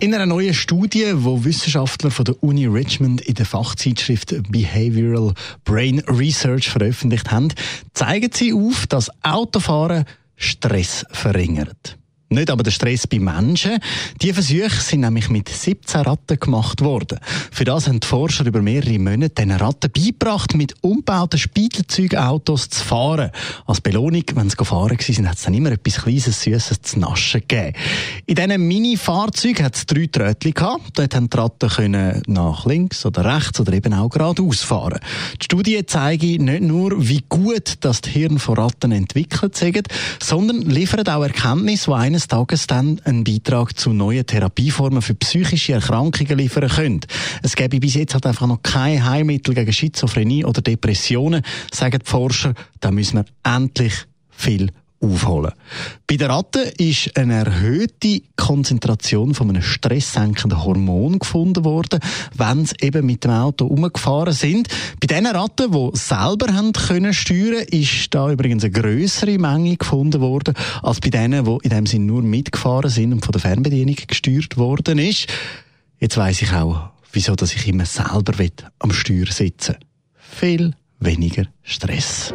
in einer neuen Studie, wo Wissenschaftler von der Uni Richmond in der Fachzeitschrift Behavioral Brain Research veröffentlicht haben, zeigen sie auf, dass Autofahren Stress verringert. Nicht aber der Stress bei Menschen. Die Versuche sind nämlich mit 17 Ratten gemacht worden. Für das haben die Forscher über mehrere Monate den Ratten beigebracht, mit umgebauten Spiegelzeugautos zu fahren. Als Belohnung, wenn sie gefahren waren, hat es dann immer etwas Kleines, Süßes zu naschen gegeben. In diesen Mini-Fahrzeugen hat es drei Trötchen gehabt. Dort haben die Ratten können nach links oder rechts oder eben auch geradeaus fahren. Die Studie zeigt nicht nur, wie gut das Hirn von Ratten entwickelt sind, sondern liefert auch Erkenntnisse, die eines Tages dann einen Beitrag zu neuen Therapieformen für psychische Erkrankungen liefern können. Es gäbe bis jetzt halt einfach noch kein Heilmittel gegen Schizophrenie oder Depressionen, sagen die Forscher. Da müssen wir endlich viel aufholen. Bei den Ratten ist eine erhöhte Konzentration von einem stresssenkenden Hormon gefunden worden, wenn sie eben mit dem Auto umgefahren sind. Bei den Ratten, die selber haben können steuern, ist da übrigens eine größere Menge gefunden worden als bei denen, die in dem Sinne nur mitgefahren sind und von der Fernbedienung gesteuert worden ist. Jetzt weiß ich auch, wieso dass ich immer selber am Steuer sitzen. Viel weniger Stress.